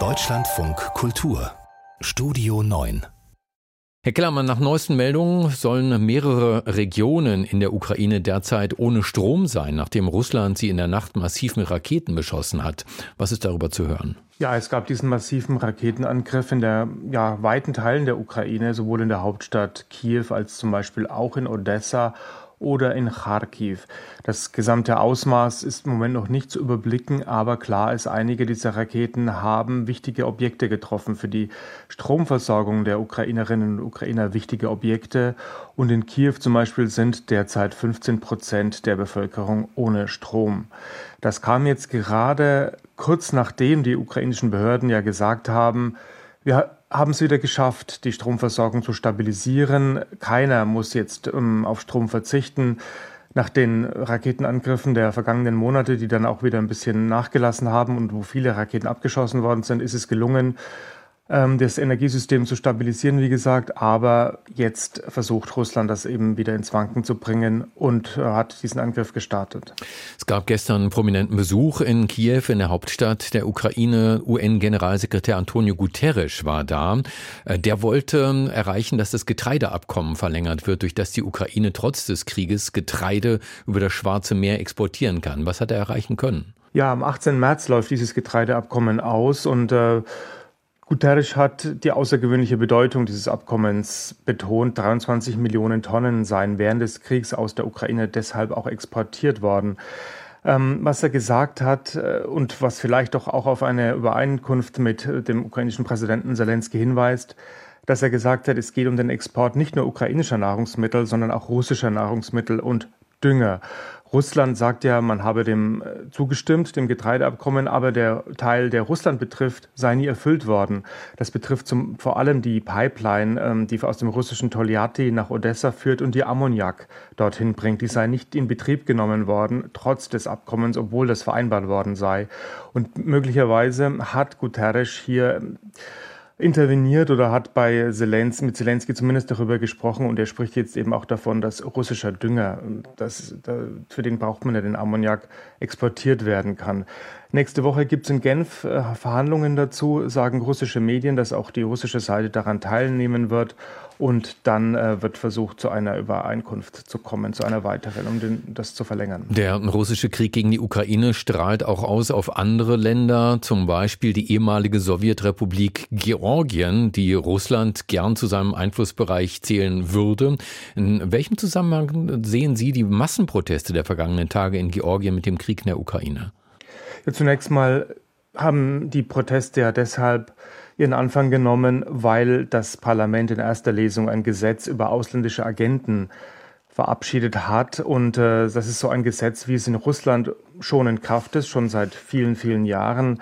Deutschlandfunk Kultur Studio 9 Herr Kellermann, nach neuesten Meldungen sollen mehrere Regionen in der Ukraine derzeit ohne Strom sein, nachdem Russland sie in der Nacht massiv mit Raketen beschossen hat. Was ist darüber zu hören? Ja, es gab diesen massiven Raketenangriff in der ja, weiten Teilen der Ukraine, sowohl in der Hauptstadt Kiew als zum Beispiel auch in Odessa oder in Kharkiv. Das gesamte Ausmaß ist im Moment noch nicht zu überblicken, aber klar ist, einige dieser Raketen haben wichtige Objekte getroffen für die Stromversorgung der Ukrainerinnen und Ukrainer wichtige Objekte. Und in Kiew zum Beispiel sind derzeit 15 Prozent der Bevölkerung ohne Strom. Das kam jetzt gerade kurz nachdem die ukrainischen Behörden ja gesagt haben, wir haben es wieder geschafft, die Stromversorgung zu stabilisieren. Keiner muss jetzt ähm, auf Strom verzichten. Nach den Raketenangriffen der vergangenen Monate, die dann auch wieder ein bisschen nachgelassen haben und wo viele Raketen abgeschossen worden sind, ist es gelungen, das Energiesystem zu stabilisieren, wie gesagt. Aber jetzt versucht Russland das eben wieder ins Wanken zu bringen und äh, hat diesen Angriff gestartet. Es gab gestern einen prominenten Besuch in Kiew, in der Hauptstadt der Ukraine. UN-Generalsekretär Antonio Guterres war da. Äh, der wollte ähm, erreichen, dass das Getreideabkommen verlängert wird, durch das die Ukraine trotz des Krieges Getreide über das Schwarze Meer exportieren kann. Was hat er erreichen können? Ja, am 18. März läuft dieses Getreideabkommen aus und äh, Guterres hat die außergewöhnliche Bedeutung dieses Abkommens betont. 23 Millionen Tonnen seien während des Kriegs aus der Ukraine deshalb auch exportiert worden. Ähm, was er gesagt hat äh, und was vielleicht doch auch auf eine Übereinkunft mit dem ukrainischen Präsidenten Zelensky hinweist, dass er gesagt hat, es geht um den Export nicht nur ukrainischer Nahrungsmittel, sondern auch russischer Nahrungsmittel und Dünger. Russland sagt ja, man habe dem äh, zugestimmt, dem Getreideabkommen, aber der Teil, der Russland betrifft, sei nie erfüllt worden. Das betrifft zum, vor allem die Pipeline, ähm, die aus dem russischen Toljatti nach Odessa führt und die Ammoniak dorthin bringt. Die sei nicht in Betrieb genommen worden, trotz des Abkommens, obwohl das vereinbart worden sei. Und möglicherweise hat Guterres hier interveniert oder hat bei Zelensky, mit Zelensky zumindest darüber gesprochen und er spricht jetzt eben auch davon, dass russischer Dünger, das, für den braucht man ja den Ammoniak, exportiert werden kann. Nächste Woche gibt es in Genf äh, Verhandlungen dazu, sagen russische Medien, dass auch die russische Seite daran teilnehmen wird. Und dann äh, wird versucht, zu einer Übereinkunft zu kommen, zu einer weiteren, um den, das zu verlängern. Der russische Krieg gegen die Ukraine strahlt auch aus auf andere Länder, zum Beispiel die ehemalige Sowjetrepublik Georgien, die Russland gern zu seinem Einflussbereich zählen würde. In welchem Zusammenhang sehen Sie die Massenproteste der vergangenen Tage in Georgien mit dem Krieg in der Ukraine? Ja, zunächst mal haben die Proteste ja deshalb ihren Anfang genommen, weil das Parlament in erster Lesung ein Gesetz über ausländische Agenten verabschiedet hat. Und äh, das ist so ein Gesetz, wie es in Russland schon in Kraft ist, schon seit vielen, vielen Jahren.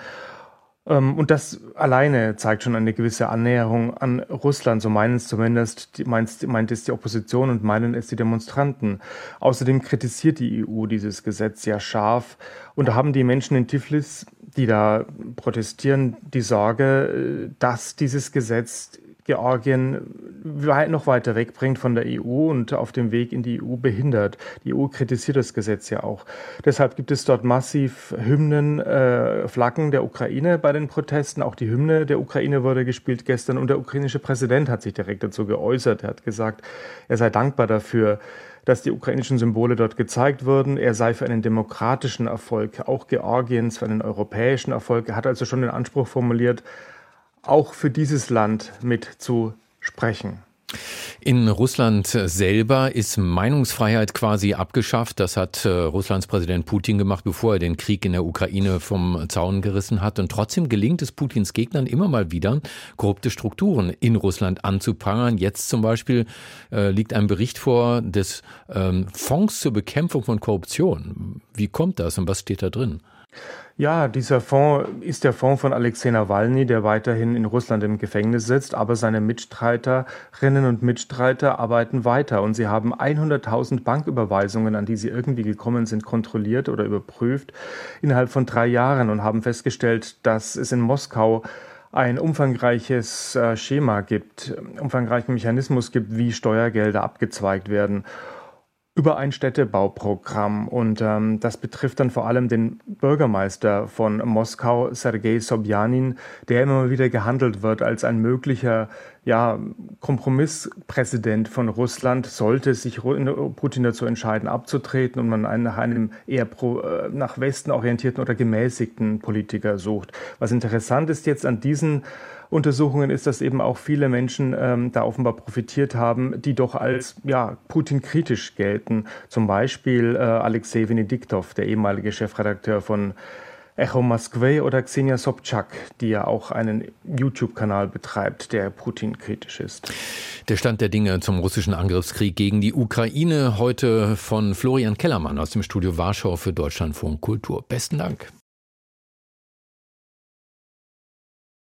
Ähm, und das alleine zeigt schon eine gewisse Annäherung an Russland, so meinen es zumindest, meint, meint es die Opposition und meinen es die Demonstranten. Außerdem kritisiert die EU dieses Gesetz sehr scharf und da haben die Menschen in Tiflis, die da protestieren, die Sorge, äh, dass dieses Gesetz Georgien weit noch weiter wegbringt von der EU und auf dem Weg in die EU behindert. Die EU kritisiert das Gesetz ja auch. Deshalb gibt es dort massiv Hymnen, äh, Flaggen der Ukraine bei den Protesten. Auch die Hymne der Ukraine wurde gespielt gestern und der ukrainische Präsident hat sich direkt dazu geäußert. Er hat gesagt, er sei dankbar dafür, dass die ukrainischen Symbole dort gezeigt wurden. Er sei für einen demokratischen Erfolg, auch Georgiens, für einen europäischen Erfolg. Er hat also schon den Anspruch formuliert, auch für dieses Land mit zu sprechen. In Russland selber ist Meinungsfreiheit quasi abgeschafft. Das hat äh, Russlands Präsident Putin gemacht, bevor er den Krieg in der Ukraine vom Zaun gerissen hat. Und trotzdem gelingt es Putins Gegnern immer mal wieder, korrupte Strukturen in Russland anzuprangern. Jetzt zum Beispiel äh, liegt ein Bericht vor des ähm, Fonds zur Bekämpfung von Korruption. Wie kommt das und was steht da drin? Ja, dieser Fonds ist der Fonds von Alexei Nawalny, der weiterhin in Russland im Gefängnis sitzt, aber seine Mitstreiterinnen und Mitstreiter arbeiten weiter und sie haben 100.000 Banküberweisungen, an die sie irgendwie gekommen sind, kontrolliert oder überprüft innerhalb von drei Jahren und haben festgestellt, dass es in Moskau ein umfangreiches äh, Schema gibt, umfangreichen Mechanismus gibt, wie Steuergelder abgezweigt werden. Über ein Städtebauprogramm. Und ähm, das betrifft dann vor allem den Bürgermeister von Moskau, Sergei Sobjanin, der immer wieder gehandelt wird als ein möglicher ja, Kompromisspräsident von Russland, sollte sich Putin dazu entscheiden, abzutreten und man einen, nach einem eher pro, äh, nach Westen orientierten oder gemäßigten Politiker sucht. Was interessant ist jetzt an diesen Untersuchungen ist, dass eben auch viele Menschen ähm, da offenbar profitiert haben, die doch als ja, Putin-kritisch gelten. Zum Beispiel äh, Alexei Venediktov, der ehemalige Chefredakteur von Echo Moskwe oder Xenia Sobchak, die ja auch einen YouTube-Kanal betreibt, der Putin-kritisch ist. Der Stand der Dinge zum russischen Angriffskrieg gegen die Ukraine heute von Florian Kellermann aus dem Studio Warschau für Deutschlandfunk Kultur. Besten Dank.